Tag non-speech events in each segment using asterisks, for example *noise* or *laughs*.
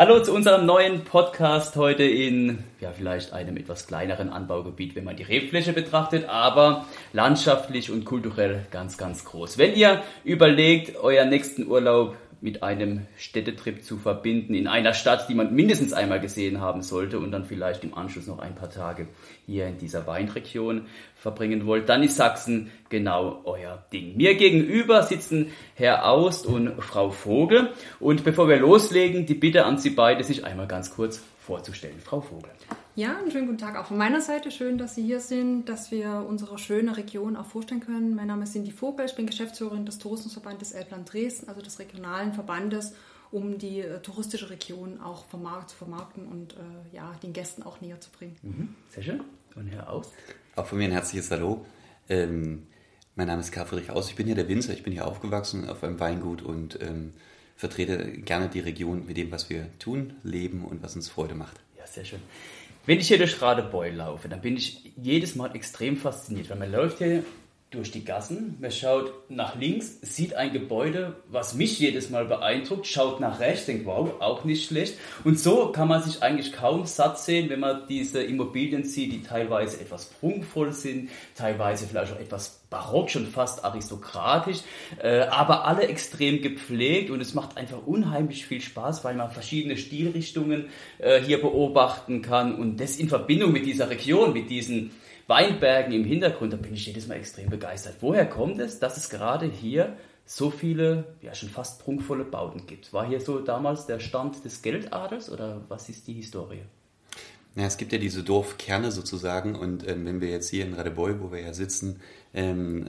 Hallo zu unserem neuen Podcast heute in ja vielleicht einem etwas kleineren Anbaugebiet, wenn man die Rebfläche betrachtet, aber landschaftlich und kulturell ganz ganz groß. Wenn ihr überlegt, euer nächsten Urlaub mit einem Städtetrip zu verbinden in einer Stadt, die man mindestens einmal gesehen haben sollte und dann vielleicht im Anschluss noch ein paar Tage hier in dieser Weinregion verbringen wollt, dann ist Sachsen genau euer Ding. Mir gegenüber sitzen Herr Aust und Frau Vogel und bevor wir loslegen, die Bitte an Sie beide, sich einmal ganz kurz vorzustellen. Frau Vogel. Ja, einen schönen guten Tag auch von meiner Seite. Schön, dass Sie hier sind, dass wir unsere schöne Region auch vorstellen können. Mein Name ist Cindy Vogel, ich bin Geschäftsführerin des Tourismusverbandes Elbland Dresden, also des regionalen Verbandes, um die äh, touristische Region auch vermarkt, zu vermarkten und äh, ja, den Gästen auch näher zu bringen. Mhm, sehr schön. Und Herr Aus? Auch von mir ein herzliches Hallo. Ähm, mein Name ist Karl Friedrich Aus, ich bin hier der Winzer, ich bin hier aufgewachsen auf einem Weingut und ähm, vertrete gerne die Region mit dem, was wir tun, leben und was uns Freude macht. Ja, sehr schön. Wenn ich hier durch Radebeul laufe, dann bin ich jedes Mal extrem fasziniert, weil man läuft hier durch die Gassen, man schaut nach links, sieht ein Gebäude, was mich jedes Mal beeindruckt, schaut nach rechts, denkt, wow, auch nicht schlecht. Und so kann man sich eigentlich kaum satt sehen, wenn man diese Immobilien sieht, die teilweise etwas prunkvoll sind, teilweise vielleicht auch etwas barock, schon fast aristokratisch, äh, aber alle extrem gepflegt und es macht einfach unheimlich viel Spaß, weil man verschiedene Stilrichtungen äh, hier beobachten kann und das in Verbindung mit dieser Region, mit diesen Weinbergen im Hintergrund, da bin ich jedes Mal extrem begeistert. Woher kommt es, dass es gerade hier so viele, ja schon fast prunkvolle Bauten gibt? War hier so damals der Stand des Geldadels oder was ist die Historie? Ja, es gibt ja diese Dorfkerne sozusagen und ähm, wenn wir jetzt hier in Radebeul, wo wir ja sitzen, ähm,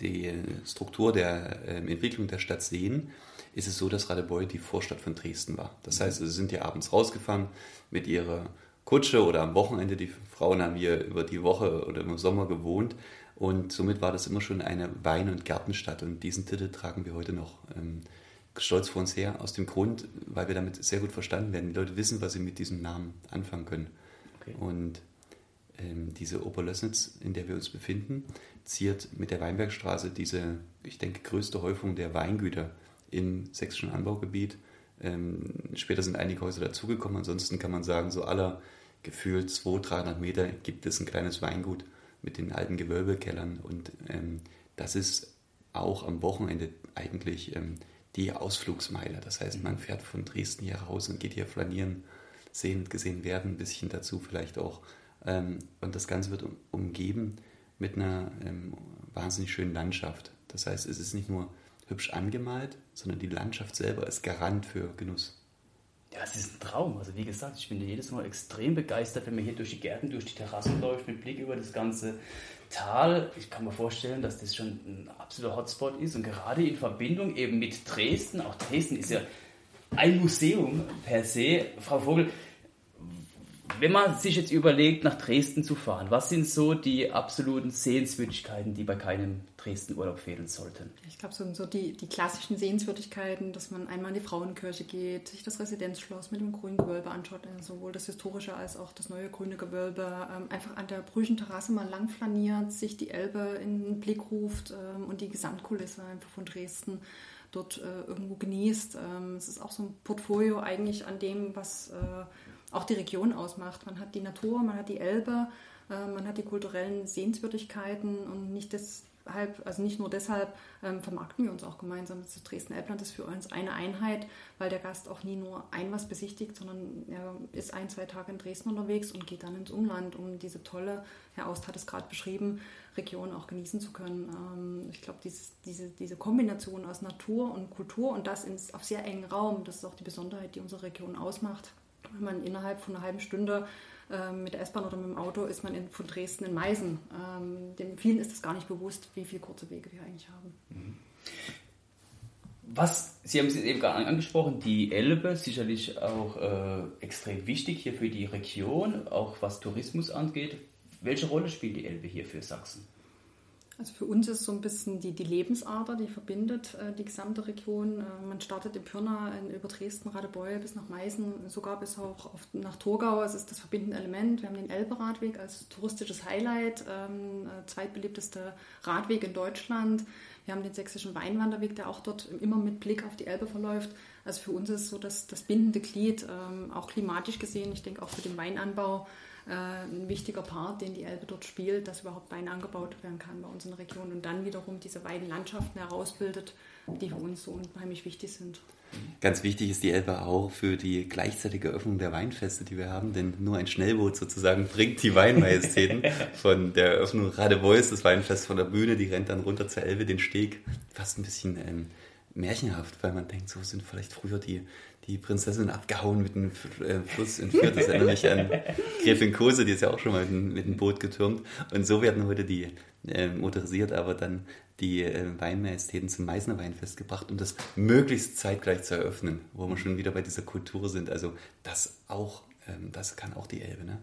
die Struktur der ähm, Entwicklung der Stadt sehen, ist es so, dass Radebeul die Vorstadt von Dresden war. Das heißt, sie sind ja abends rausgefahren mit ihrer Kutsche oder am Wochenende. Die Frauen haben hier über die Woche oder im Sommer gewohnt. Und somit war das immer schon eine Wein- und Gartenstadt. Und diesen Titel tragen wir heute noch ähm, stolz vor uns her, aus dem Grund, weil wir damit sehr gut verstanden werden. Die Leute wissen, was sie mit diesem Namen anfangen können. Okay. Und ähm, diese Oberlößnitz, in der wir uns befinden, ziert mit der Weinbergstraße diese, ich denke, größte Häufung der Weingüter im sächsischen Anbaugebiet. Ähm, später sind einige Häuser dazugekommen. Ansonsten kann man sagen, so aller gefühlt 200, 300 Meter gibt es ein kleines Weingut mit den alten Gewölbekellern. Und ähm, das ist auch am Wochenende eigentlich ähm, die Ausflugsmeile. Das heißt, man fährt von Dresden hier raus und geht hier flanieren, sehen und gesehen werden, ein bisschen dazu vielleicht auch. Ähm, und das Ganze wird umgeben mit einer ähm, wahnsinnig schönen Landschaft. Das heißt, es ist nicht nur hübsch angemalt, sondern die Landschaft selber ist Garant für Genuss. Ja, es ist ein Traum. Also wie gesagt, ich bin jedes Mal extrem begeistert, wenn man hier durch die Gärten, durch die Terrassen läuft, mit Blick über das ganze Tal. Ich kann mir vorstellen, dass das schon ein absoluter Hotspot ist und gerade in Verbindung eben mit Dresden, auch Dresden ist ja ein Museum per se. Frau Vogel, wenn man sich jetzt überlegt, nach Dresden zu fahren, was sind so die absoluten Sehenswürdigkeiten, die bei keinem Dresden-Urlaub fehlen sollten? Ich glaube, so, so die, die klassischen Sehenswürdigkeiten, dass man einmal in die Frauenkirche geht, sich das Residenzschloss mit dem grünen Gewölbe anschaut, also sowohl das historische als auch das neue grüne Gewölbe, ähm, einfach an der Brüchen Terrasse mal lang flaniert, sich die Elbe in den Blick ruft ähm, und die Gesamtkulisse einfach von Dresden dort äh, irgendwo genießt. Ähm, es ist auch so ein Portfolio eigentlich an dem, was äh, auch die Region ausmacht. Man hat die Natur, man hat die Elbe, äh, man hat die kulturellen Sehenswürdigkeiten und nicht deshalb, also nicht nur deshalb ähm, vermarkten wir uns auch gemeinsam. Das Dresden-Elbland ist für uns eine Einheit, weil der Gast auch nie nur ein was besichtigt, sondern er ist ein, zwei Tage in Dresden unterwegs und geht dann ins Umland, um diese tolle, Herr Aust hat es gerade beschrieben, Region auch genießen zu können. Ähm, ich glaube, diese, diese Kombination aus Natur und Kultur und das ins, auf sehr engen Raum, das ist auch die Besonderheit, die unsere Region ausmacht wenn man innerhalb von einer halben Stunde ähm, mit der S-Bahn oder mit dem Auto ist man in, von Dresden in Meißen. Ähm, den vielen ist es gar nicht bewusst, wie viele kurze Wege wir eigentlich haben. Mhm. Was, Sie haben es eben gerade angesprochen, die Elbe, sicherlich auch äh, extrem wichtig hier für die Region, auch was Tourismus angeht. Welche Rolle spielt die Elbe hier für Sachsen? Also für uns ist so ein bisschen die, die Lebensader, die verbindet äh, die gesamte Region. Äh, man startet in Pirna in, über Dresden, Radebeul bis nach Meißen, sogar bis auch auf, nach Torgau. Es ist das verbindende Element. Wir haben den Elbe-Radweg als touristisches Highlight, ähm, äh, zweitbeliebtester Radweg in Deutschland. Wir haben den sächsischen Weinwanderweg, der auch dort immer mit Blick auf die Elbe verläuft. Also für uns ist so das, das bindende Glied, ähm, auch klimatisch gesehen, ich denke auch für den Weinanbau, ein wichtiger Part, den die Elbe dort spielt, dass überhaupt Wein angebaut werden kann bei uns in der Region und dann wiederum diese Weinlandschaften herausbildet, die für uns so unheimlich wichtig sind. Ganz wichtig ist die Elbe auch für die gleichzeitige Öffnung der Weinfeste, die wir haben, denn nur ein Schnellboot sozusagen *laughs* bringt die Weinmajestäten von der Eröffnung Radebeus, das Weinfest von der Bühne, die rennt dann runter zur Elbe, den Steg, fast ein bisschen ähm, märchenhaft, weil man denkt, so sind vielleicht früher die, die Prinzessin abgehauen mit dem äh, Fluss entführt. Das erinnert mich an Gräfin Kose, die ist ja auch schon mal mit, dem Boot getürmt. Und so werden heute die äh, motorisiert, aber dann die äh, Weinmajestäten zum Meißner Weinfest gebracht, um das möglichst zeitgleich zu eröffnen, wo wir schon wieder bei dieser Kultur sind. Also das auch, ähm, das kann auch die Elbe. Ne?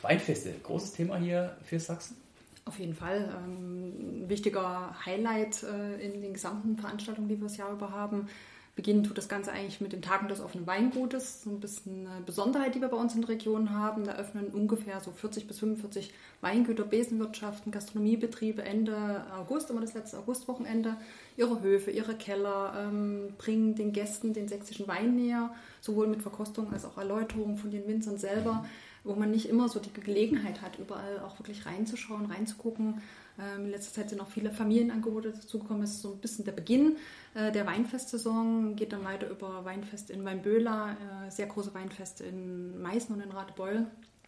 Weinfeste, großes Thema hier für Sachsen? Auf jeden Fall. Ähm, ein wichtiger Highlight äh, in den gesamten Veranstaltungen, die wir das Jahr über haben. Beginnen tut das Ganze eigentlich mit den Tagen des offenen Weingutes. So ein bisschen eine Besonderheit, die wir bei uns in der Region haben. Da öffnen ungefähr so 40 bis 45 Weingüter, Besenwirtschaften, Gastronomiebetriebe Ende August, immer das letzte Augustwochenende, ihre Höfe, ihre Keller, ähm, bringen den Gästen den sächsischen Wein näher, sowohl mit Verkostung als auch Erläuterung von den Winzern selber, wo man nicht immer so die Gelegenheit hat, überall auch wirklich reinzuschauen, reinzugucken. Ähm, in letzter Zeit sind auch viele Familienangebote dazugekommen. Es ist so ein bisschen der Beginn äh, der Weinfestsaison, geht dann weiter über Weinfest in Weinböhler, äh, sehr große Weinfeste in Meißen und in Radebeul.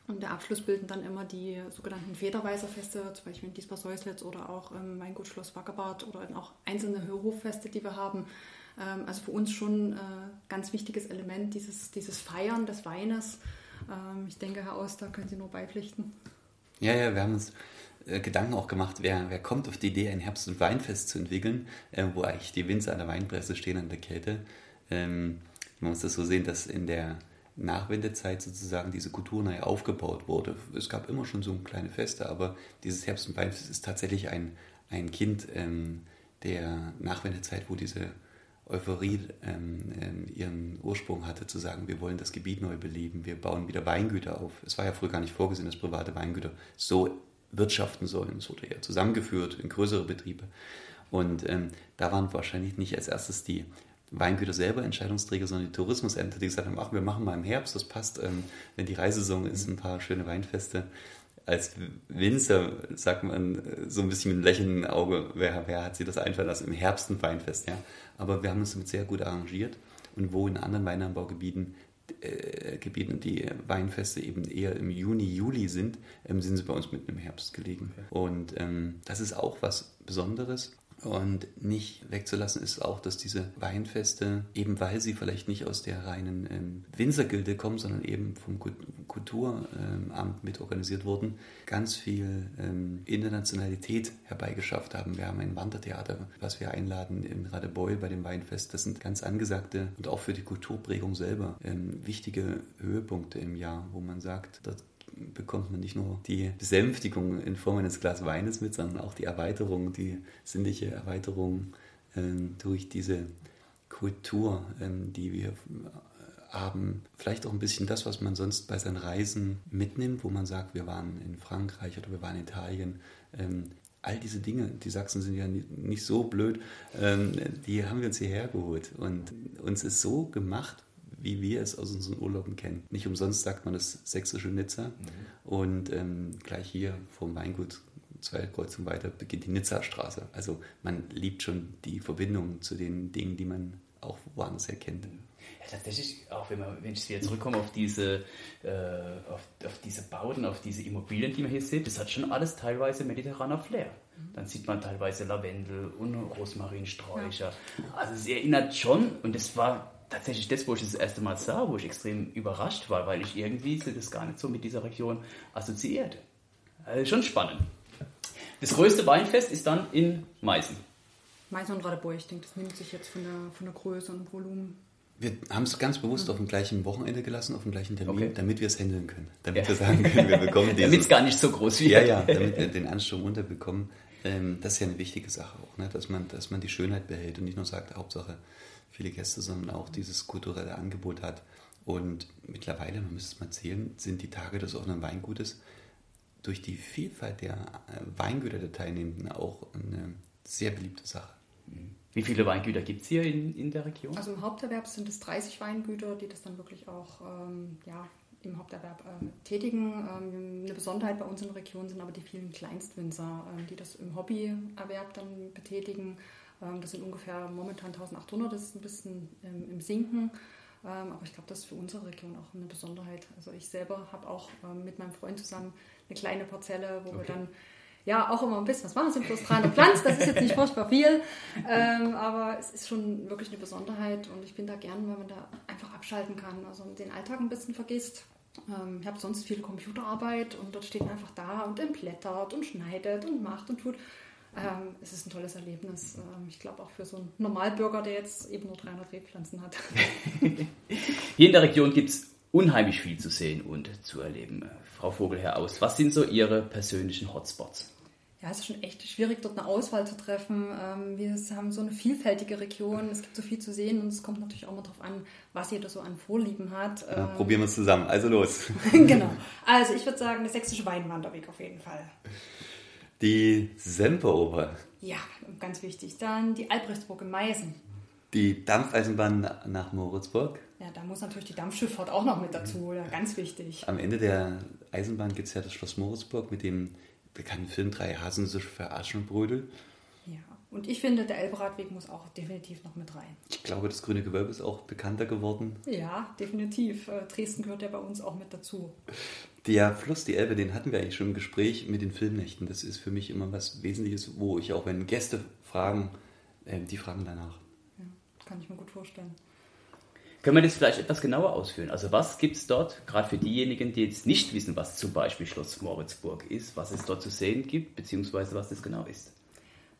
Und der Abschluss bilden dann immer die sogenannten Federweiserfeste, zum Beispiel in Diesbar-Säuslitz oder auch im Weingut Schloss Wackerbad oder auch einzelne Hörhoffeste, die wir haben. Ähm, also für uns schon ein äh, ganz wichtiges Element, dieses, dieses Feiern des Weines. Ähm, ich denke, Herr Auster, können Sie nur beipflichten. Ja, ja, wir haben uns äh, Gedanken auch gemacht, wer, wer kommt auf die Idee, ein Herbst- und Weinfest zu entwickeln, äh, wo eigentlich die Winzer an der Weinpresse stehen an der Kälte. Ähm, man muss das so sehen, dass in der Nachwendezeit sozusagen diese Kultur neu aufgebaut wurde. Es gab immer schon so kleine Feste, aber dieses Herbst- und Weinfest ist tatsächlich ein, ein Kind ähm, der Nachwendezeit, wo diese Euphorie ähm, ähm, ihren Ursprung hatte, zu sagen, wir wollen das Gebiet neu beleben, wir bauen wieder Weingüter auf. Es war ja früher gar nicht vorgesehen, dass private Weingüter so wirtschaften sollen. Es wurde ja zusammengeführt in größere Betriebe. Und ähm, da waren wahrscheinlich nicht als erstes die Weingüter selber Entscheidungsträger, sondern die Tourismusämter, die gesagt haben, ach, wir machen mal im Herbst, das passt, ähm, wenn die Reisesaison ist, ein paar schöne Weinfeste. Als Winzer sagt man äh, so ein bisschen mit einem lächelnden Auge, wer, wer hat sich das einfallen lassen, im Herbst ein Weinfest, ja. Aber wir haben uns damit sehr gut arrangiert und wo in anderen Weinanbaugebieten äh, Gebieten, die Weinfeste eben eher im Juni, Juli sind, ähm, sind sie bei uns mitten im Herbst gelegen. Okay. Und ähm, das ist auch was Besonderes. Und nicht wegzulassen ist auch, dass diese Weinfeste, eben weil sie vielleicht nicht aus der reinen ähm, Winzergilde kommen, sondern eben vom Kulturamt ähm, mit organisiert wurden, ganz viel ähm, Internationalität herbeigeschafft haben. Wir haben ein Wandertheater, was wir einladen in Radebeul bei dem Weinfest. Das sind ganz angesagte und auch für die Kulturprägung selber ähm, wichtige Höhepunkte im Jahr, wo man sagt, dort bekommt man nicht nur die Besänftigung in Form eines Glas Weines mit, sondern auch die Erweiterung, die sinnliche Erweiterung äh, durch diese Kultur, äh, die wir haben. Vielleicht auch ein bisschen das, was man sonst bei seinen Reisen mitnimmt, wo man sagt, wir waren in Frankreich oder wir waren in Italien. Ähm, all diese Dinge, die Sachsen sind ja nicht so blöd, ähm, die haben wir uns hierher geholt. Und uns ist so gemacht, wie wir es aus unseren Urlauben kennen. Nicht umsonst sagt man das sächsische Nizza. Mhm. Und ähm, gleich hier vom Weingut zwei Kreuzungen weiter beginnt die Nizza-Straße. Also man liebt schon die Verbindung zu den Dingen, die man auch woanders erkennt. Ja, tatsächlich, auch wenn, man, wenn ich wieder zurückkomme auf diese, äh, auf, auf, diese Bauten, auf diese Immobilien, die man hier sieht, das hat schon alles teilweise mediterraner Flair. Mhm. Dann sieht man teilweise Lavendel und Rosmarinsträucher. Ja. Also es erinnert schon, und das war tatsächlich das, wo ich das erste Mal sah, wo ich extrem überrascht war, weil ich irgendwie das gar nicht so mit dieser Region assoziiert. Also schon spannend. Das größte Weinfest ist dann in Meißen. Meißen und Radebeul, ich denke, das nimmt sich jetzt von der, von der Größe und Volumen. Wir haben es ganz bewusst auf dem gleichen Wochenende gelassen, auf dem gleichen Termin, okay. damit wir es handeln können. Damit ja. wir sagen können, wir bekommen *laughs* Damit es gar nicht so groß wird. Ja, ja, damit wir den Anstrom unterbekommen. Ähm, das ist ja eine wichtige Sache auch, ne? dass, man, dass man die Schönheit behält und nicht nur sagt, Hauptsache viele Gäste, sondern auch dieses kulturelle Angebot hat. Und mittlerweile, man müsste es mal zählen, sind die Tage des offenen Weingutes durch die Vielfalt der äh, Weingüter der Teilnehmenden auch eine sehr beliebte Sache. Wie viele Weingüter gibt es hier in, in der Region? Also im Haupterwerb sind es 30 Weingüter, die das dann wirklich auch ähm, ja, im Haupterwerb äh, tätigen. Ähm, eine Besonderheit bei uns in der Region sind aber die vielen Kleinstwinzer, ähm, die das im Hobbyerwerb dann betätigen. Ähm, das sind ungefähr momentan 1800, das ist ein bisschen ähm, im Sinken. Ähm, aber ich glaube, das ist für unsere Region auch eine Besonderheit. Also ich selber habe auch mit meinem Freund zusammen eine kleine Parzelle, wo okay. wir dann ja auch immer ein bisschen was machen. Sind bloß 300 Pflanzen, das ist jetzt nicht furchtbar viel, aber es ist schon wirklich eine Besonderheit und ich bin da gern, weil man da einfach abschalten kann, also den Alltag ein bisschen vergisst. Ich habe sonst viel Computerarbeit und dort steht man einfach da und entblättert und schneidet und macht und tut. Ähm, es ist ein tolles Erlebnis. Ähm, ich glaube auch für so einen Normalbürger, der jetzt eben nur 300 Rebpflanzen hat. *laughs* Hier in der Region gibt es unheimlich viel zu sehen und zu erleben. Frau Vogelherr aus, was sind so Ihre persönlichen Hotspots? ja, es ist schon echt schwierig, dort eine Auswahl zu treffen. Ähm, wir haben so eine vielfältige Region, es gibt so viel zu sehen und es kommt natürlich auch mal darauf an, was jeder so an Vorlieben hat. Ja, ähm, probieren wir es zusammen, also los. *laughs* genau. Also ich würde sagen, der sächsische Weinwanderweg auf jeden Fall. *laughs* Die Semperoper. Ja, ganz wichtig. Dann die Albrechtsburg in Meißen. Die Dampfeisenbahn nach Moritzburg. Ja, da muss natürlich die Dampfschifffahrt auch noch mit dazu, ja, ganz wichtig. Am Ende der Eisenbahn gibt es ja das Schloss Moritzburg mit dem bekannten Film Drei Hasen sich für Aschenbrödel. Ja, und ich finde, der Elberadweg muss auch definitiv noch mit rein. Ich glaube, das Grüne Gewölbe ist auch bekannter geworden. Ja, definitiv. Äh, Dresden gehört ja bei uns auch mit dazu. Der Fluss, die Elbe, den hatten wir eigentlich schon im Gespräch mit den Filmnächten. Das ist für mich immer was Wesentliches, wo ich auch, wenn Gäste fragen, äh, die fragen danach. Ja, kann ich mir gut vorstellen. Können wir das vielleicht etwas genauer ausführen? Also was gibt es dort, gerade für diejenigen, die jetzt nicht wissen, was zum Beispiel Schloss Moritzburg ist, was es dort zu sehen gibt, beziehungsweise was das genau ist?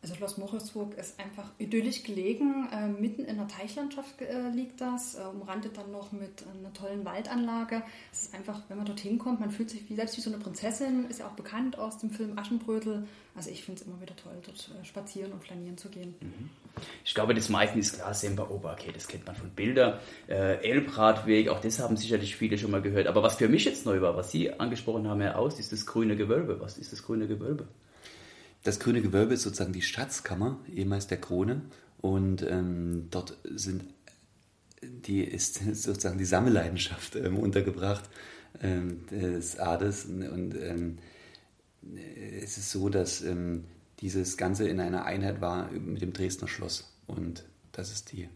Also Schloss Moritzburg ist einfach idyllisch gelegen. Äh, mitten in der Teichlandschaft äh, liegt das, äh, umrandet dann noch mit einer tollen Waldanlage. Es ist einfach, wenn man dorthin kommt, man fühlt sich wie, selbst wie so eine Prinzessin, ist ja auch bekannt aus dem Film Aschenbrödel. Also ich finde es immer wieder toll, dort äh, spazieren und flanieren zu gehen. Mhm. Ich glaube, das meiste ist klar, Semper Ober, okay, das kennt man von Bildern. Äh, Elbradweg, auch das haben sicherlich viele schon mal gehört. Aber was für mich jetzt neu war, was Sie angesprochen haben, Herr Aus, ist das grüne Gewölbe. Was ist das grüne Gewölbe? Das Grüne Gewölbe ist sozusagen die Schatzkammer, ehemals der Krone. Und ähm, dort sind die ist *laughs* sozusagen die Sammelleidenschaft ähm, untergebracht ähm, des Adels. Und ähm, es ist so, dass ähm, dieses Ganze in einer Einheit war mit dem Dresdner Schloss. Und das ist die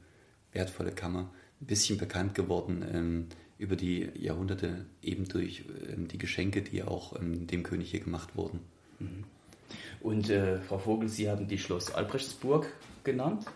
wertvolle Kammer. Ein bisschen bekannt geworden ähm, über die Jahrhunderte, eben durch die Geschenke, die auch dem König hier gemacht wurden. Mhm. Und äh, Frau Vogel, Sie haben die Schloss Albrechtsburg genannt.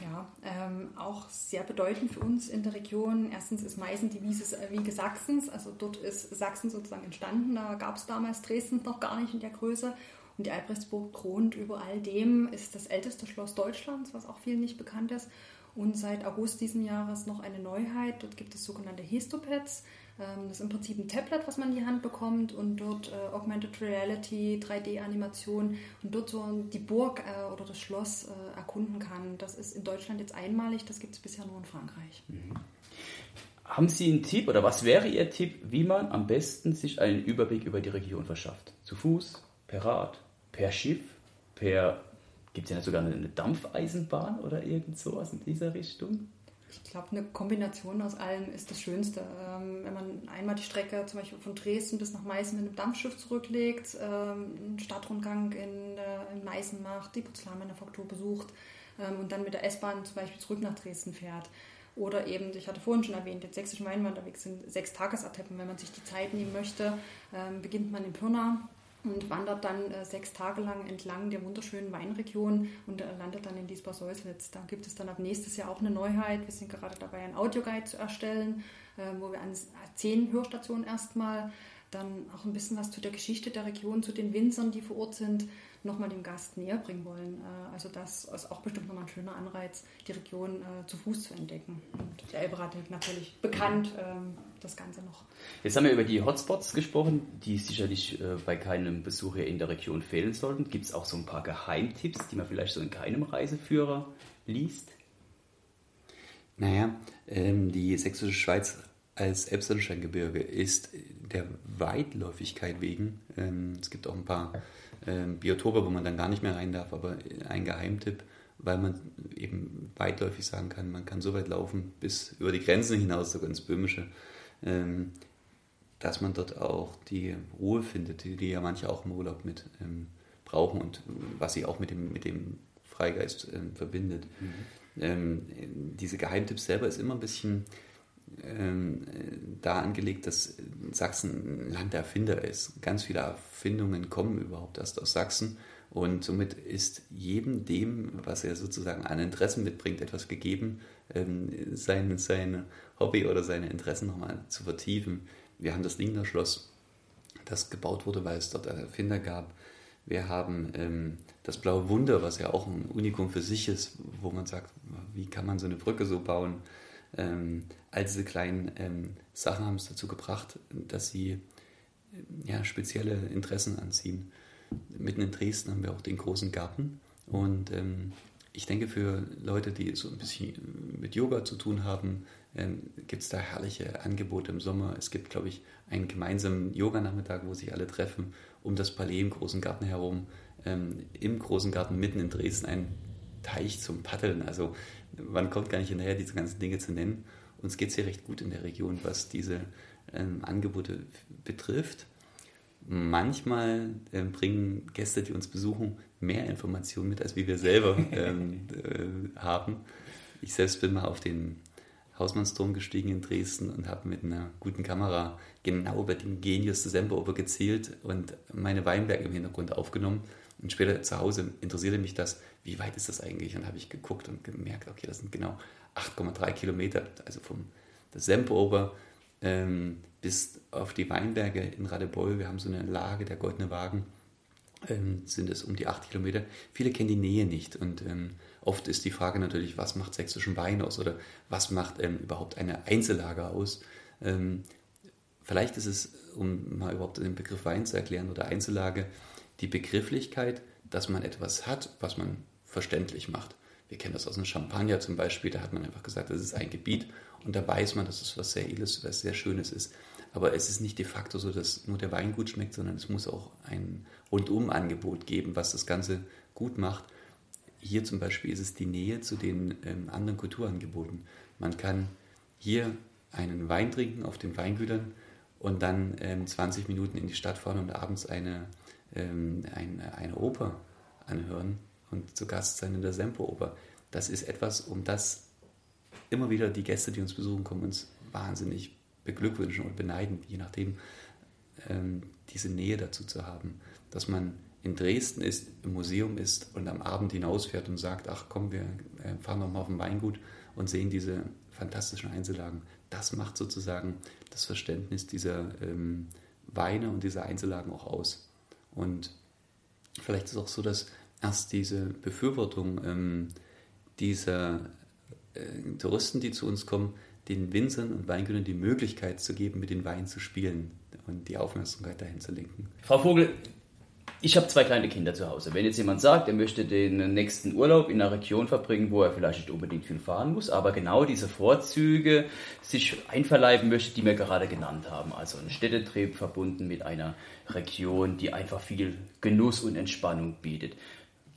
Ja, ähm, auch sehr bedeutend für uns in der Region. Erstens ist Meißen die Wiege Sachsens, also dort ist Sachsen sozusagen entstanden. Da gab es damals Dresden noch gar nicht in der Größe. Und die Albrechtsburg thront über all dem, ist das älteste Schloss Deutschlands, was auch vielen nicht bekannt ist. Und seit August diesen Jahres noch eine Neuheit. Dort gibt es sogenannte Histopads. Ähm, das ist im Prinzip ein Tablet, was man in die Hand bekommt und dort äh, Augmented Reality, 3D-Animation und dort so die Burg äh, oder das Schloss äh, erkunden kann. Das ist in Deutschland jetzt einmalig, das gibt es bisher nur in Frankreich. Mhm. Haben Sie einen Tipp oder was wäre Ihr Tipp, wie man am besten sich einen Überblick über die Region verschafft? Zu Fuß, per Rad, per Schiff, per Gibt es ja sogar eine Dampfeisenbahn oder irgend sowas in dieser Richtung? Ich glaube, eine Kombination aus allem ist das Schönste. Ähm, wenn man einmal die Strecke zum Beispiel von Dresden bis nach Meißen mit einem Dampfschiff zurücklegt, ähm, einen Stadtrundgang in, äh, in Meißen macht, die Porzellanmanufaktur besucht ähm, und dann mit der S-Bahn zum Beispiel zurück nach Dresden fährt. Oder eben, ich hatte vorhin schon erwähnt, der sächsische Weinwanderweg sind sechs Tagesetappen. Wenn man sich die Zeit nehmen möchte, ähm, beginnt man in Pirna und wandert dann äh, sechs Tage lang entlang der wunderschönen Weinregion und äh, landet dann in Diesbar-Säuslitz. Da gibt es dann ab nächstes Jahr auch eine Neuheit. Wir sind gerade dabei, einen Audioguide zu erstellen, äh, wo wir an zehn Hörstationen erstmal dann auch ein bisschen was zu der Geschichte der Region, zu den Winzern, die vor Ort sind, nochmal dem Gast näher bringen wollen. Äh, also das ist auch bestimmt nochmal ein schöner Anreiz, die Region äh, zu Fuß zu entdecken. Und der Elberadweg natürlich bekannt, ähm, das Ganze noch. Jetzt haben wir über die Hotspots gesprochen, die sicherlich äh, bei keinem Besuch hier in der Region fehlen sollten. Gibt es auch so ein paar Geheimtipps, die man vielleicht so in keinem Reiseführer liest? Naja, ähm, die Sächsische Schweiz als Elbsandsteingebirge ist der Weitläufigkeit wegen, ähm, es gibt auch ein paar ähm, Biotope, wo man dann gar nicht mehr rein darf, aber ein Geheimtipp weil man eben weitläufig sagen kann, man kann so weit laufen bis über die Grenzen hinaus, sogar ins Böhmische, ähm, dass man dort auch die Ruhe findet, die, die ja manche auch im Urlaub mit ähm, brauchen und was sie auch mit dem, mit dem Freigeist ähm, verbindet. Mhm. Ähm, diese Geheimtipps selber ist immer ein bisschen da angelegt, dass Sachsen ein Land der Erfinder ist. Ganz viele Erfindungen kommen überhaupt erst aus Sachsen und somit ist jedem dem, was er sozusagen an Interessen mitbringt, etwas gegeben, ähm, sein, sein Hobby oder seine Interessen nochmal zu vertiefen. Wir haben das Lingner Schloss, das gebaut wurde, weil es dort Erfinder gab. Wir haben ähm, das Blaue Wunder, was ja auch ein Unikum für sich ist, wo man sagt, wie kann man so eine Brücke so bauen? Ähm, all diese kleinen ähm, Sachen haben es dazu gebracht, dass sie äh, ja, spezielle Interessen anziehen. Mitten in Dresden haben wir auch den großen Garten und ähm, ich denke, für Leute, die so ein bisschen mit Yoga zu tun haben, ähm, gibt es da herrliche Angebote im Sommer. Es gibt, glaube ich, einen gemeinsamen Yoganachmittag, wo sich alle treffen, um das Palais im großen Garten herum. Ähm, Im großen Garten mitten in Dresden ein Teich zum Paddeln. Also man kommt gar nicht hinterher, diese ganzen Dinge zu nennen. Uns geht es hier recht gut in der Region, was diese ähm, Angebote betrifft. Manchmal ähm, bringen Gäste, die uns besuchen, mehr Informationen mit, als wir selber *laughs* ähm, äh, haben. Ich selbst bin mal auf den Hausmannsturm gestiegen in Dresden und habe mit einer guten Kamera genau über den Genius Semperoper gezielt und meine Weinberge im Hintergrund aufgenommen. Und später zu Hause interessierte mich das, wie weit ist das eigentlich? Und habe ich geguckt und gemerkt, okay, das sind genau 8,3 Kilometer, also vom das Semperoper ähm, bis auf die Weinberge in Radebeul. Wir haben so eine Lage, der Goldene Wagen, ähm, sind es um die 8 Kilometer. Viele kennen die Nähe nicht und ähm, oft ist die Frage natürlich, was macht sächsischen Wein aus oder was macht ähm, überhaupt eine Einzellage aus? Ähm, vielleicht ist es, um mal überhaupt den Begriff Wein zu erklären oder Einzellage, die Begrifflichkeit, dass man etwas hat, was man verständlich macht. Wir kennen das aus dem Champagner zum Beispiel, da hat man einfach gesagt, das ist ein Gebiet und da weiß man, dass es was sehr Edles, was sehr Schönes ist. Aber es ist nicht de facto so, dass nur der Wein gut schmeckt, sondern es muss auch ein Rundum-Angebot geben, was das Ganze gut macht. Hier zum Beispiel ist es die Nähe zu den ähm, anderen Kulturangeboten. Man kann hier einen Wein trinken auf den Weingütern und dann ähm, 20 Minuten in die Stadt fahren und abends eine, ähm, eine, eine Oper anhören und zu Gast sein in der Semperoper. Das ist etwas, um das immer wieder die Gäste, die uns besuchen, kommen, uns wahnsinnig beglückwünschen und beneiden, je nachdem, ähm, diese Nähe dazu zu haben. Dass man in Dresden ist, im Museum ist und am Abend hinausfährt und sagt, ach komm, wir äh, fahren noch mal auf den Weingut und sehen diese fantastischen Einzellagen. Das macht sozusagen das Verständnis dieser ähm, Weine und dieser Einzellagen auch aus. Und vielleicht ist es auch so, dass erst diese Befürwortung ähm, dieser äh, Touristen, die zu uns kommen, den Winzern und Weingütern die Möglichkeit zu geben, mit den Weinen zu spielen und die Aufmerksamkeit dahin zu lenken. Frau Vogel, ich habe zwei kleine Kinder zu Hause. Wenn jetzt jemand sagt, er möchte den nächsten Urlaub in einer Region verbringen, wo er vielleicht nicht unbedingt viel fahren muss, aber genau diese Vorzüge sich einverleiben möchte, die wir gerade genannt haben. Also ein Städtetrieb verbunden mit einer Region, die einfach viel Genuss und Entspannung bietet.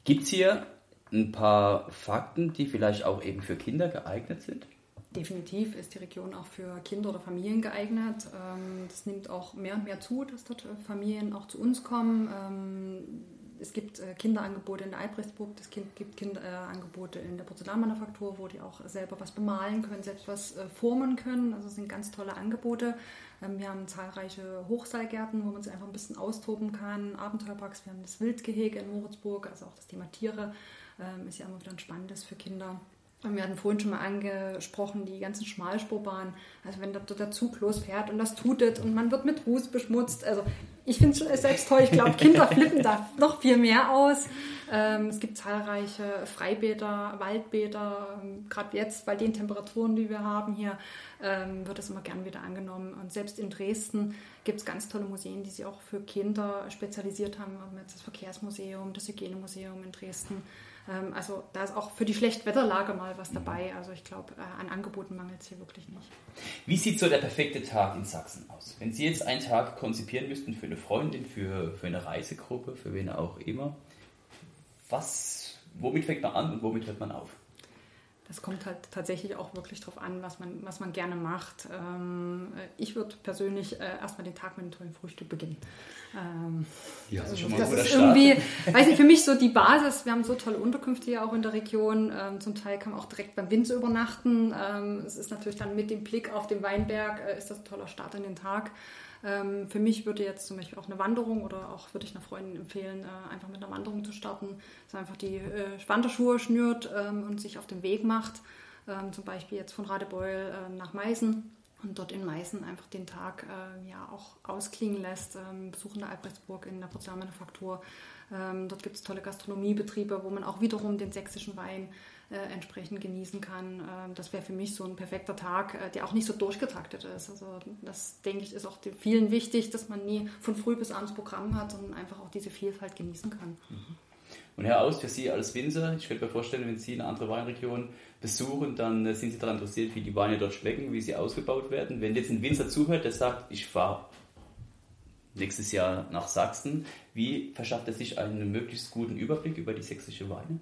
Gibt es hier ein paar Fakten, die vielleicht auch eben für Kinder geeignet sind? Definitiv ist die Region auch für Kinder oder Familien geeignet. Ähm, das nimmt auch mehr und mehr zu, dass dort äh, Familien auch zu uns kommen. Ähm, es gibt äh, Kinderangebote in der Albrechtsburg, es gibt Kinderangebote in der Porzellanmanufaktur, wo die auch selber was bemalen können, selbst was äh, formen können. Also es sind ganz tolle Angebote. Ähm, wir haben zahlreiche Hochseilgärten, wo man sich einfach ein bisschen austoben kann, Abenteuerparks, wir haben das Wildgehege in Moritzburg, also auch das Thema Tiere ist ja immer wieder ein spannendes für Kinder. Wir hatten vorhin schon mal angesprochen, die ganzen Schmalspurbahnen. Also wenn dort der Zug losfährt und das tutet und man wird mit Ruß beschmutzt. Also ich finde es selbst toll. Ich glaube, Kinder flippen da noch viel mehr aus. Ähm, es gibt zahlreiche Freibäder, Waldbäder. Ähm, Gerade jetzt bei den Temperaturen, die wir haben hier, ähm, wird das immer gern wieder angenommen. Und selbst in Dresden gibt es ganz tolle Museen, die sich auch für Kinder spezialisiert haben. Wir haben jetzt das Verkehrsmuseum, das Hygienemuseum in Dresden. Ähm, also da ist auch für die Schlechtwetterlage mal was dabei. Also ich glaube, äh, an Angeboten mangelt es hier wirklich nicht. Wie sieht so der perfekte Tag in Sachsen aus? Wenn Sie jetzt einen Tag konzipieren müssten für eine Freundin, für, für eine Reisegruppe, für wen auch immer, was womit fängt man an und womit hört man auf? Das kommt halt tatsächlich auch wirklich darauf an, was man, was man gerne macht. Ähm, ich würde persönlich äh, erstmal den Tag mit einem tollen Frühstück beginnen. Ähm, ja, das ist schon mal das ist irgendwie, weiß nicht, für mich so die Basis. Wir haben so tolle Unterkünfte hier auch in der Region. Ähm, zum Teil kann man auch direkt beim Winzer übernachten. Ähm, es ist natürlich dann mit dem Blick auf den Weinberg, äh, ist das ein toller Start in den Tag. Ähm, für mich würde jetzt zum Beispiel auch eine Wanderung oder auch würde ich einer Freundin empfehlen, äh, einfach mit einer Wanderung zu starten, dass man einfach die äh, Wanderschuhe schnürt ähm, und sich auf den Weg macht, ähm, zum Beispiel jetzt von Radebeul äh, nach Meißen und dort in Meißen einfach den Tag äh, ja auch ausklingen lässt, ähm, besuchen der Albrechtsburg in der Porzellanmanufaktur. Ähm, dort gibt es tolle Gastronomiebetriebe, wo man auch wiederum den sächsischen Wein äh, entsprechend genießen kann. Ähm, das wäre für mich so ein perfekter Tag, äh, der auch nicht so durchgetaktet ist. Also das denke ich ist auch vielen wichtig, dass man nie von früh bis abends Programm hat, sondern einfach auch diese Vielfalt genießen kann. Mhm. Und Herr Aus, für Sie als Winzer, ich könnte mir vorstellen, wenn Sie eine andere Weinregion besuchen, dann äh, sind Sie daran interessiert, wie die Weine dort schmecken, wie sie ausgebaut werden. Wenn jetzt ein Winzer zuhört, der sagt, ich fahre nächstes Jahr nach Sachsen, wie verschafft er sich einen möglichst guten Überblick über die sächsische Weine?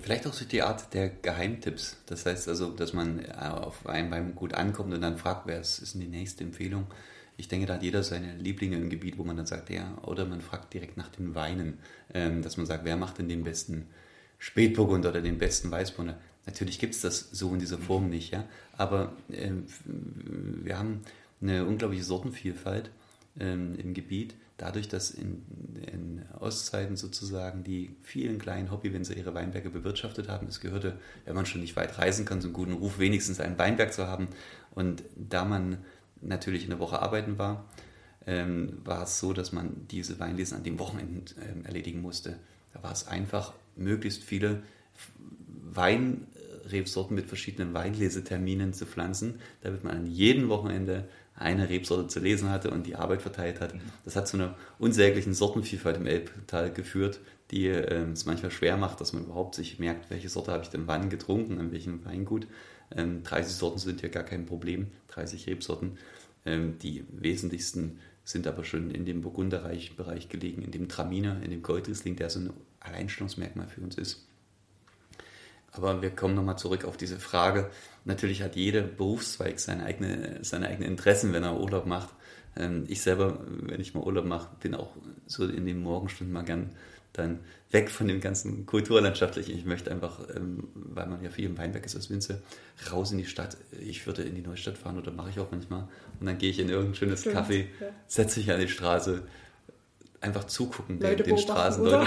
Vielleicht auch so die Art der Geheimtipps. Das heißt also, dass man äh, auf einem Wein gut ankommt und dann fragt, wer ist, ist denn die nächste Empfehlung? Ich denke, da hat jeder seine Lieblinge im Gebiet, wo man dann sagt, ja, oder man fragt direkt nach den Weinen, ähm, dass man sagt, wer macht denn den besten Spätburgund oder den besten Weißburgunder? Natürlich gibt es das so in dieser Form nicht, ja, aber äh, wir haben eine unglaubliche Sortenvielfalt ähm, im Gebiet dadurch, dass in, in, Ostzeiten sozusagen die vielen kleinen Hobbywinzer ihre Weinberge bewirtschaftet haben. Es gehörte, wenn man schon nicht weit reisen kann, zum guten Ruf, wenigstens ein Weinberg zu haben. Und da man natürlich in der Woche arbeiten war, ähm, war es so, dass man diese Weinlesen an den Wochenenden ähm, erledigen musste. Da war es einfach, möglichst viele Weinrebsorten mit verschiedenen Weinleseterminen zu pflanzen, damit man an jedem Wochenende eine Rebsorte zu lesen hatte und die Arbeit verteilt hat. Das hat zu einer unsäglichen Sortenvielfalt im Elbtal geführt, die äh, es manchmal schwer macht, dass man überhaupt sich merkt, welche Sorte habe ich denn wann getrunken, an welchem Weingut. Ähm, 30 Sorten sind ja gar kein Problem, 30 Rebsorten. Ähm, die wesentlichsten sind aber schon in dem Burgunderbereich gelegen, in dem Traminer, in dem Goldriesling, der so ein Alleinstellungsmerkmal für uns ist. Aber wir kommen nochmal zurück auf diese Frage. Natürlich hat jeder Berufszweig seine, eigene, seine eigenen Interessen, wenn er Urlaub macht. Ähm, ich selber, wenn ich mal Urlaub mache, bin auch so in den Morgenstunden mal gern dann weg von dem ganzen Kulturlandschaftlichen. Ich möchte einfach, ähm, weil man ja viel im Weinberg ist als Winzer, raus in die Stadt. Ich würde in die Neustadt fahren oder mache ich auch manchmal. Und dann gehe ich in irgendein schönes Café, setze mich an die Straße, einfach zugucken, den, den Straßen, Leute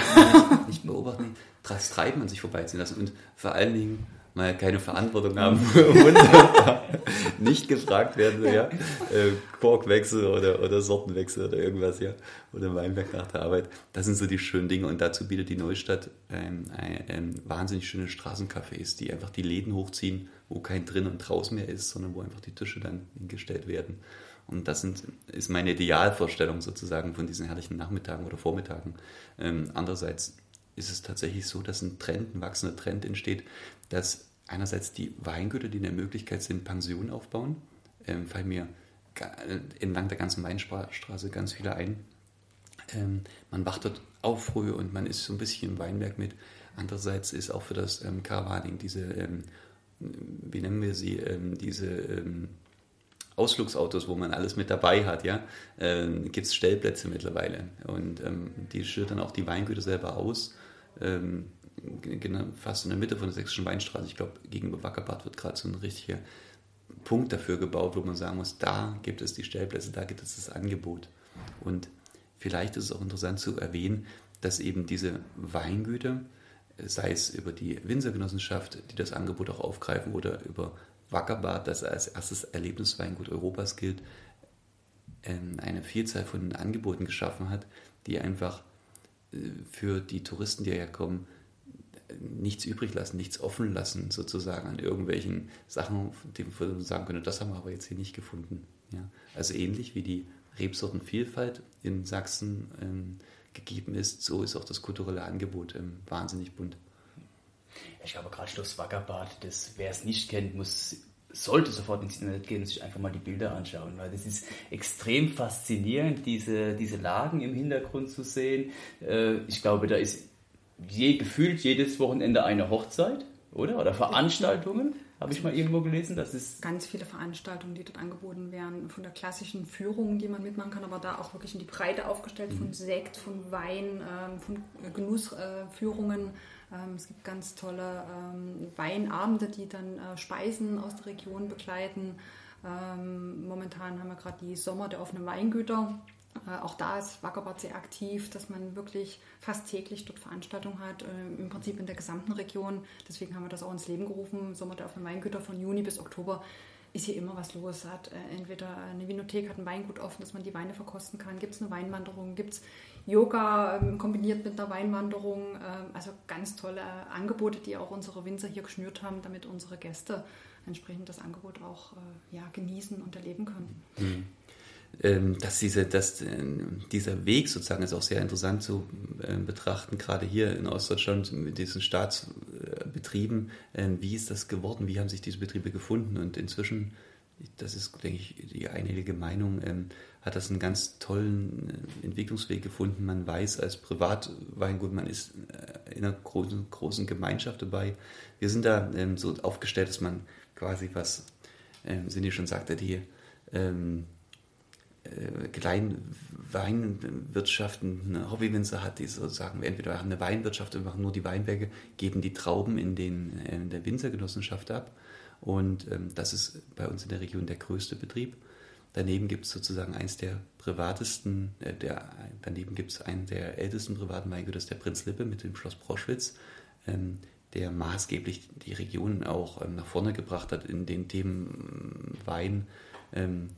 nicht beobachten, das Treiben an sich vorbeiziehen lassen und vor allen Dingen mal keine Verantwortung haben, *laughs* nicht gefragt werden, ja, äh, Korkwechsel oder, oder Sortenwechsel oder irgendwas, ja, oder Weinberg nach der Arbeit. Das sind so die schönen Dinge und dazu bietet die Neustadt ähm, ähm, wahnsinnig schöne Straßencafés, die einfach die Läden hochziehen, wo kein drin und draußen mehr ist, sondern wo einfach die Tische dann hingestellt werden. Und das sind, ist meine Idealvorstellung sozusagen von diesen herrlichen Nachmittagen oder Vormittagen. Ähm, andererseits ist es tatsächlich so, dass ein Trend, ein wachsender Trend entsteht, dass einerseits die Weingüter, die in der Möglichkeit sind, Pensionen aufbauen, ähm, fallen mir entlang der ganzen Weinstraße ganz viele ein. Ähm, man wacht dort auf früh und man ist so ein bisschen im Weinberg mit. Andererseits ist auch für das ähm, Caravaning diese, ähm, wie nennen wir sie, ähm, diese ähm, Ausflugsautos, wo man alles mit dabei hat, ja, ähm, gibt es Stellplätze mittlerweile. Und ähm, die schildern auch die Weingüter selber aus. Ähm, genau, fast in der Mitte von der Sächsischen Weinstraße, ich glaube, gegenüber Wackerbad wird gerade so ein richtiger Punkt dafür gebaut, wo man sagen muss, da gibt es die Stellplätze, da gibt es das Angebot. Und vielleicht ist es auch interessant zu erwähnen, dass eben diese Weingüter, sei es über die Winzergenossenschaft, die das Angebot auch aufgreifen, oder über Wackerbad, das als erstes Erlebnisweingut Europas gilt, ähm, eine Vielzahl von Angeboten geschaffen hat, die einfach äh, für die Touristen, die hierher kommen, nichts übrig lassen, nichts offen lassen, sozusagen an irgendwelchen Sachen, die man sagen könnte, das haben wir aber jetzt hier nicht gefunden. Ja? Also ähnlich wie die Rebsortenvielfalt in Sachsen ähm, gegeben ist, so ist auch das kulturelle Angebot ähm, wahnsinnig bunt. Ich glaube, gerade Schloss Wackerbad, das, wer es nicht kennt, muss, sollte sofort ins Internet gehen und sich einfach mal die Bilder anschauen, weil das ist extrem faszinierend, diese, diese Lagen im Hintergrund zu sehen. Äh, ich glaube, da ist je, gefühlt jedes Wochenende eine Hochzeit, oder? Oder Veranstaltungen, habe ich mal irgendwo gelesen. Das ist ganz viele Veranstaltungen, die dort angeboten werden, von der klassischen Führung, die man mitmachen kann, aber da auch wirklich in die Breite aufgestellt, von mhm. Sekt, von Wein, ähm, von Genussführungen. Ähm, es gibt ganz tolle ähm, Weinabende, die dann äh, Speisen aus der Region begleiten. Momentan haben wir gerade die Sommer der offenen Weingüter äh, auch da ist Wackerbad sehr aktiv, dass man wirklich fast täglich dort Veranstaltungen hat, äh, im Prinzip in der gesamten Region. Deswegen haben wir das auch ins Leben gerufen. Sommer der offenen Weingüter von Juni bis Oktober ist hier immer was los. Hat entweder eine Winothek, hat ein Weingut offen, dass man die Weine verkosten kann. Gibt es eine Weinwanderung? Gibt es Yoga ähm, kombiniert mit einer Weinwanderung? Ähm, also ganz tolle Angebote, die auch unsere Winzer hier geschnürt haben, damit unsere Gäste entsprechend das Angebot auch ja, genießen und erleben können. Mhm. Ähm, dass, diese, dass äh, dieser Weg sozusagen ist auch sehr interessant zu äh, betrachten, gerade hier in Ostdeutschland mit diesen Staatsbetrieben. Wie ist das geworden? Wie haben sich diese Betriebe gefunden? Und inzwischen, das ist, denke ich, die einhellige Meinung, ähm, hat das einen ganz tollen äh, Entwicklungsweg gefunden. Man weiß als Privatweingut, man ist in einer großen, großen Gemeinschaft dabei. Wir sind da so aufgestellt, dass man quasi, was Cindy schon sagte, die äh, kleinen Weinwirtschaften, Hobbywinzer hat, die sozusagen entweder haben eine Weinwirtschaft und machen nur die Weinberge, geben die Trauben in, den, äh, in der Winzergenossenschaft ab. Und ähm, das ist bei uns in der Region der größte Betrieb. Daneben gibt es sozusagen eins der privatesten, äh, der, daneben gibt es einen der ältesten privaten Weingüter, der Prinz Lippe mit dem Schloss Proschwitz, ähm, der maßgeblich die Region auch ähm, nach vorne gebracht hat in den Themen Wein, ähm,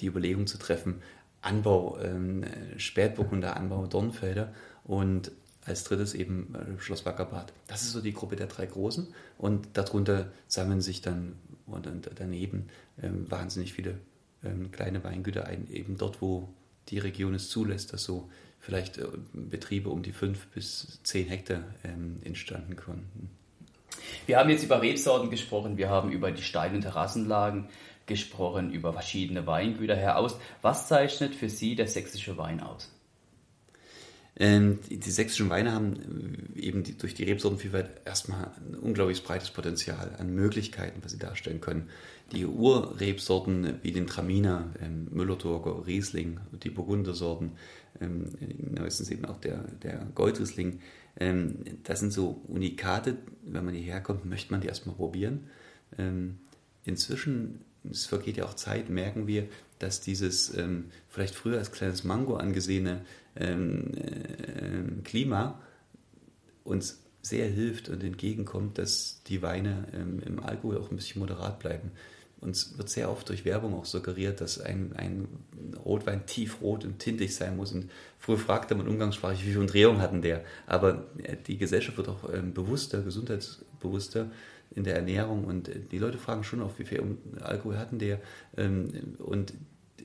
die Überlegung zu treffen, Anbau ähm, Spätburgunder, Anbau Dornfelder und als drittes eben äh, Schloss Wackerbad. Das ist so die Gruppe der drei Großen und darunter sammeln sich dann und, daneben ähm, wahnsinnig viele ähm, kleine Weingüter ein, eben dort, wo die Region es zulässt, dass so vielleicht äh, Betriebe um die fünf bis zehn Hektar ähm, entstanden konnten. Wir haben jetzt über Rebsorten gesprochen, wir haben über die und Terrassenlagen gesprochen, über verschiedene Weingüter heraus. Was zeichnet für Sie der sächsische Wein aus? Ähm, die, sächsischen Weine haben äh, eben durch die Rebsortenvielfalt erstmal ein unglaublich breites Potenzial an Möglichkeiten, was sie darstellen können. Die Urrebsorten wie den Traminer, ähm, Riesling, die Burgundersorten, ähm, neuestens eben auch der, der Goldriesling, ähm, das sind so Unikate, wenn man hierher kommt, möchte man die erstmal probieren. Ähm, inzwischen es vergeht ja auch Zeit, merken wir, dass dieses vielleicht früher als kleines Mango angesehene ähm, äh, Klima uns sehr hilft und entgegenkommt, dass die Weine ähm, im Alkohol auch ein bisschen moderat bleiben. Uns wird sehr oft durch Werbung auch suggeriert, dass ein, ein Rotwein tiefrot und tintig sein muss. Und früher fragte man umgangssprachlich, wie viel Umdrehung hatten der. Aber äh, die Gesellschaft wird auch ähm, bewusster, gesundheitsbewusster in der Ernährung und äh, die Leute fragen schon auch, wie viel Alkohol hatten der. Ähm, und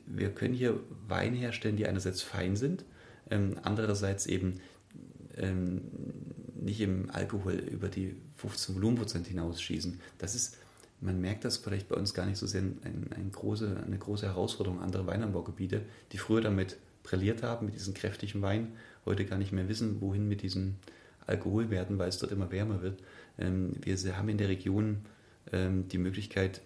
wir können hier Weine herstellen, die einerseits fein sind, ähm, andererseits eben ähm, nicht im Alkohol über die 15 Volumenprozent hinausschießen. Das ist, man merkt das vielleicht bei uns gar nicht so sehr, ein, ein große, eine große Herausforderung andere Weinanbaugebiete, die früher damit brilliert haben, mit diesen kräftigen Weinen, heute gar nicht mehr wissen, wohin mit diesen Alkoholwerten, weil es dort immer wärmer wird. Ähm, wir haben in der Region ähm, die Möglichkeit,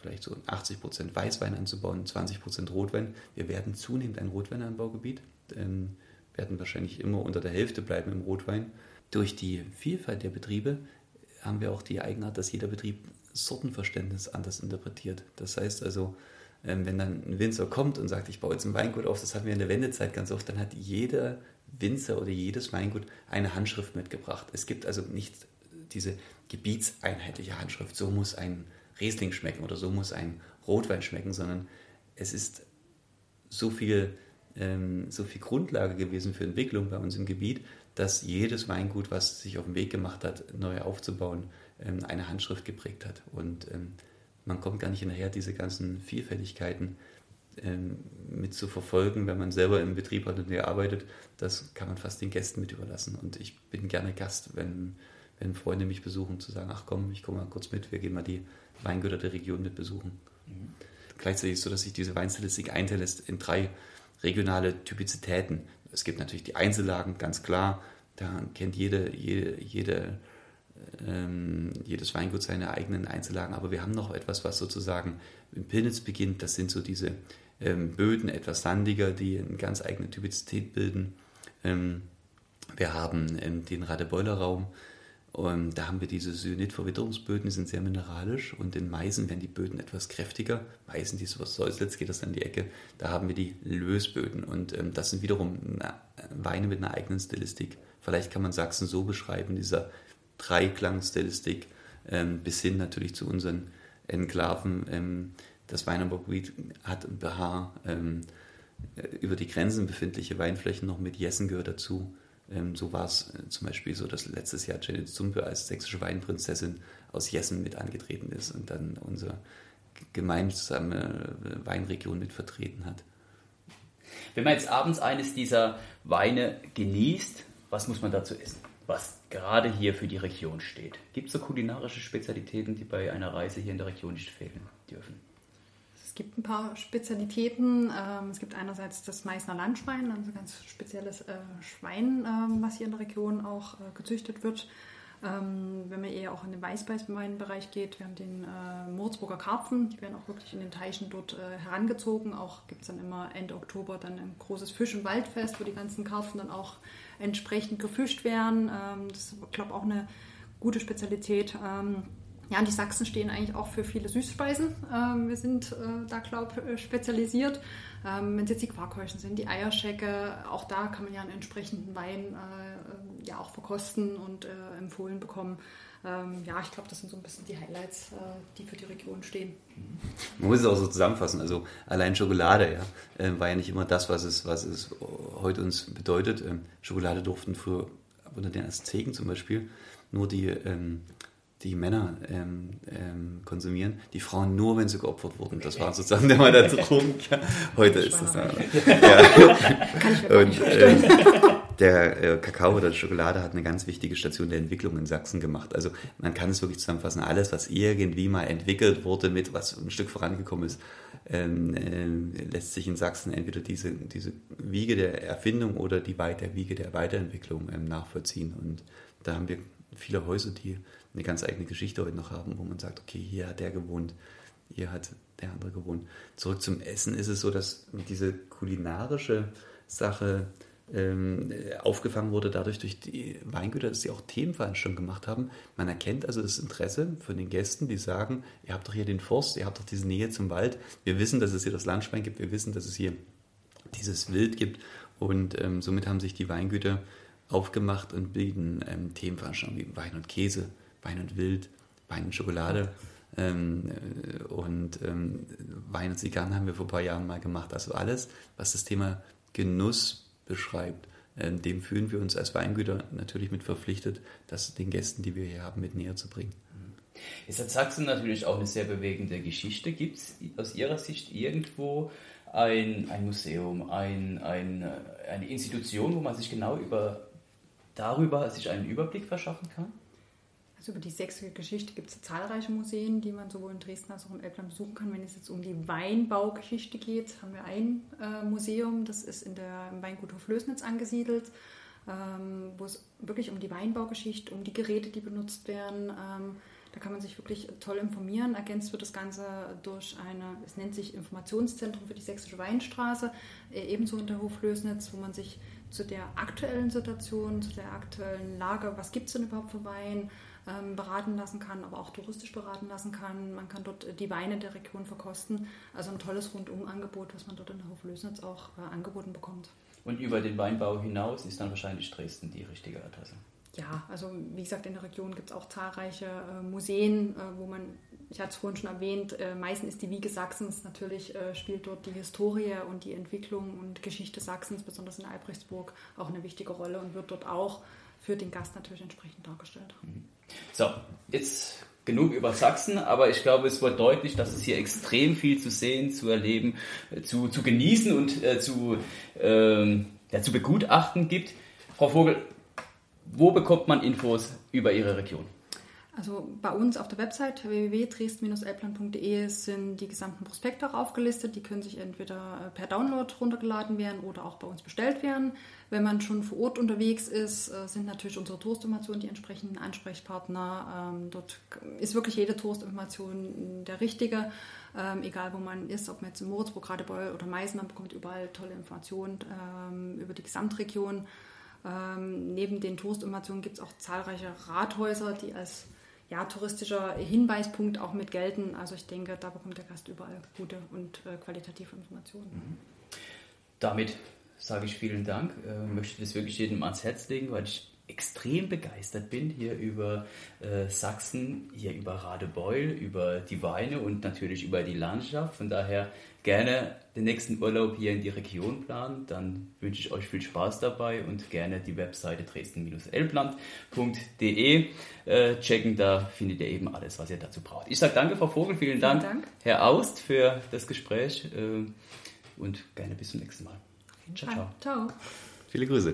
vielleicht so 80 Prozent Weißwein anzubauen, 20 Prozent Rotwein. Wir werden zunehmend ein Rotweinanbaugebiet, ähm, werden wahrscheinlich immer unter der Hälfte bleiben im Rotwein. Durch die Vielfalt der Betriebe haben wir auch die Eigenart, dass jeder Betrieb Sortenverständnis anders interpretiert. Das heißt also, wenn dann ein Winzer kommt und sagt, ich baue jetzt ein Weingut auf, das hatten wir in der Wendezeit ganz oft, dann hat jeder Winzer oder jedes Weingut eine Handschrift mitgebracht. Es gibt also nicht diese gebietseinheitliche Handschrift, so muss ein Riesling schmecken oder so muss ein Rotwein schmecken, sondern es ist so viel, ähm, so viel Grundlage gewesen für Entwicklung bei uns im Gebiet, dass jedes Weingut, was sich auf den Weg gemacht hat, neu aufzubauen, ähm, eine Handschrift geprägt hat. Und ähm, man kommt gar nicht hinterher, diese ganzen Vielfältigkeiten ähm, mit zu verfolgen, wenn man selber im Betrieb hat und hier arbeitet. Das kann man fast den Gästen mit überlassen. Und ich bin gerne Gast, wenn wenn Freunde mich besuchen, zu sagen, ach komm, ich komme mal kurz mit, wir gehen mal die Weingüter der Region mit besuchen. Mhm. Gleichzeitig ist es so, dass sich diese Weinstilistik einteilt in drei regionale Typizitäten. Es gibt natürlich die Einzellagen, ganz klar. Da kennt jede, jede, jede ähm, jedes Weingut seine eigenen Einzellagen, aber wir haben noch etwas, was sozusagen im Pilnitz beginnt. Das sind so diese ähm, Böden, etwas sandiger, die eine ganz eigene Typizität bilden. Ähm, wir haben ähm, den Radebeuler-Raum, und da haben wir diese Syenit-Verwitterungsböden, die sind sehr mineralisch und in Meisen werden die Böden etwas kräftiger. Meisen, die sowas Säuslitz geht das an die Ecke. Da haben wir die Lösböden und ähm, das sind wiederum Weine mit einer eigenen Stilistik. Vielleicht kann man Sachsen so beschreiben, dieser Dreiklangstilistik, ähm, bis hin natürlich zu unseren Enklaven. Ähm, das Weinanbaugebiet hat Behaar, ähm, über die Grenzen befindliche Weinflächen noch mit Jessen gehört dazu. Ähm, so war es äh, zum Beispiel so, dass letztes Jahr Janet Zumpe als sächsische Weinprinzessin aus Jessen mit angetreten ist und dann unsere gemeinsame äh, Weinregion mit vertreten hat. Wenn man jetzt abends eines dieser Weine genießt, was muss man dazu essen? Was gerade hier für die Region steht. Gibt es so kulinarische Spezialitäten, die bei einer Reise hier in der Region nicht fehlen dürfen? Es gibt ein paar Spezialitäten. Ähm, es gibt einerseits das Meißner Landschwein, also ein ganz spezielles äh, Schwein, ähm, was hier in der Region auch äh, gezüchtet wird. Ähm, wenn man eher auch in den Weißbeißweinbereich geht, wir haben den äh, Morzburger Karpfen, die werden auch wirklich in den Teichen dort herangezogen. Auch gibt es dann immer Ende Oktober dann ein großes Fisch- und Waldfest, wo die ganzen Karpfen dann auch entsprechend gefischt werden. das ist, glaube ich, auch eine gute Spezialität. Ja, und die Sachsen stehen eigentlich auch für viele Süßspeisen. Ähm, wir sind äh, da, glaube ich, äh, spezialisiert. Ähm, Wenn es jetzt die Quarkhäuschen sind, die Eierschecke, auch da kann man ja einen entsprechenden Wein äh, ja auch verkosten und äh, empfohlen bekommen. Ähm, ja, ich glaube, das sind so ein bisschen die Highlights, äh, die für die Region stehen. Man muss es auch so zusammenfassen. Also allein Schokolade ja, äh, war ja nicht immer das, was es, was es heute uns bedeutet. Ähm, Schokolade durften früher unter den Azteken zum Beispiel nur die ähm, die Männer ähm, ähm, konsumieren, die Frauen nur, wenn sie geopfert wurden. Das war sozusagen der mal der *laughs* Trunk. Heute ist das dann. Ja. *laughs* Und äh, der äh, Kakao oder die Schokolade hat eine ganz wichtige Station der Entwicklung in Sachsen gemacht. Also man kann es wirklich zusammenfassen, alles, was irgendwie mal entwickelt wurde, mit was ein Stück vorangekommen ist, ähm, äh, lässt sich in Sachsen entweder diese, diese Wiege der Erfindung oder die Wiege der Weiterentwicklung ähm, nachvollziehen. Und da haben wir viele Häuser, die eine ganz eigene Geschichte heute noch haben, wo man sagt, okay, hier hat der gewohnt, hier hat der andere gewohnt. Zurück zum Essen ist es so, dass diese kulinarische Sache ähm, aufgefangen wurde dadurch durch die Weingüter, dass sie auch Themenveranstaltungen gemacht haben. Man erkennt also das Interesse von den Gästen, die sagen, ihr habt doch hier den Forst, ihr habt doch diese Nähe zum Wald. Wir wissen, dass es hier das Landschwein gibt, wir wissen, dass es hier dieses Wild gibt und ähm, somit haben sich die Weingüter aufgemacht und bieten ähm, Themenveranstaltungen wie Wein und Käse, Wein und Wild, Wein und Schokolade. Ähm, äh, und ähm, Wein und Zigarren haben wir vor ein paar Jahren mal gemacht. Also alles, was das Thema Genuss beschreibt, ähm, dem fühlen wir uns als Weingüter natürlich mit verpflichtet, das den Gästen, die wir hier haben, mit näher zu bringen. Jetzt hat Sachsen natürlich auch eine sehr bewegende Geschichte. Gibt es aus Ihrer Sicht irgendwo ein, ein Museum, ein, ein, äh, eine Institution, wo man sich genau über, darüber sich einen Überblick verschaffen kann? Also über die sächsische Geschichte gibt es zahlreiche Museen, die man sowohl in Dresden als auch im Elbland besuchen kann. Wenn es jetzt um die Weinbaugeschichte geht, haben wir ein äh, Museum, das ist in der, im Weingut Hoflößnitz angesiedelt, ähm, wo es wirklich um die Weinbaugeschichte, um die Geräte, die benutzt werden. Ähm, da kann man sich wirklich toll informieren. Ergänzt wird das Ganze durch eine, es nennt sich Informationszentrum für die Sächsische Weinstraße, äh, ebenso in der Hoflößnitz, wo man sich zu der aktuellen Situation, zu der aktuellen Lage, was gibt es denn überhaupt für Wein, beraten lassen kann, aber auch touristisch beraten lassen kann. Man kann dort die Weine der Region verkosten. Also ein tolles Rundum-Angebot, was man dort in der Hoflösnitz auch äh, angeboten bekommt. Und über den Weinbau hinaus ist dann wahrscheinlich Dresden die richtige Adresse. Ja, also wie gesagt, in der Region gibt es auch zahlreiche äh, Museen, äh, wo man, ich hatte es vorhin schon erwähnt, äh, meistens ist die Wiege Sachsens, natürlich äh, spielt dort die Historie und die Entwicklung und Geschichte Sachsens, besonders in Albrechtsburg, auch eine wichtige Rolle und wird dort auch für den Gast natürlich entsprechend dargestellt. Mhm. So, jetzt genug über Sachsen, aber ich glaube, es wird deutlich, dass es hier extrem viel zu sehen, zu erleben, äh, zu, zu genießen und äh, zu, ähm, ja, zu begutachten gibt. Frau Vogel, wo bekommt man Infos über Ihre Region? Also bei uns auf der Website www.dresden-elbland.de sind die gesamten Prospekte auch aufgelistet. Die können sich entweder äh, per Download runtergeladen werden oder auch bei uns bestellt werden. Wenn man schon vor Ort unterwegs ist, äh, sind natürlich unsere Touristinformationen die entsprechenden Ansprechpartner. Ähm, dort ist wirklich jede Touristinformation der richtige. Ähm, egal wo man ist, ob man jetzt in Moritzburg, Radebeul oder Meißen, man bekommt überall tolle Informationen ähm, über die Gesamtregion. Neben den Touristinformationen gibt es auch zahlreiche Rathäuser, die als ja, touristischer Hinweispunkt auch mit gelten. Also ich denke, da bekommt der Gast überall gute und äh, qualitative Informationen. Mhm. Damit sage ich vielen Dank. Äh, möchte das wirklich jedem ans Herz legen, weil ich extrem begeistert bin hier über äh, Sachsen, hier über Radebeul, über die Weine und natürlich über die Landschaft. Von daher gerne den nächsten Urlaub hier in die Region planen. Dann wünsche ich euch viel Spaß dabei und gerne die Webseite dresden-elbland.de äh, checken. Da findet ihr eben alles, was ihr dazu braucht. Ich sage danke, Frau Vogel, vielen, vielen Dank, Dank, Herr Aust, für das Gespräch äh, und gerne bis zum nächsten Mal. Ciao, ciao. Ciao. Viele Grüße.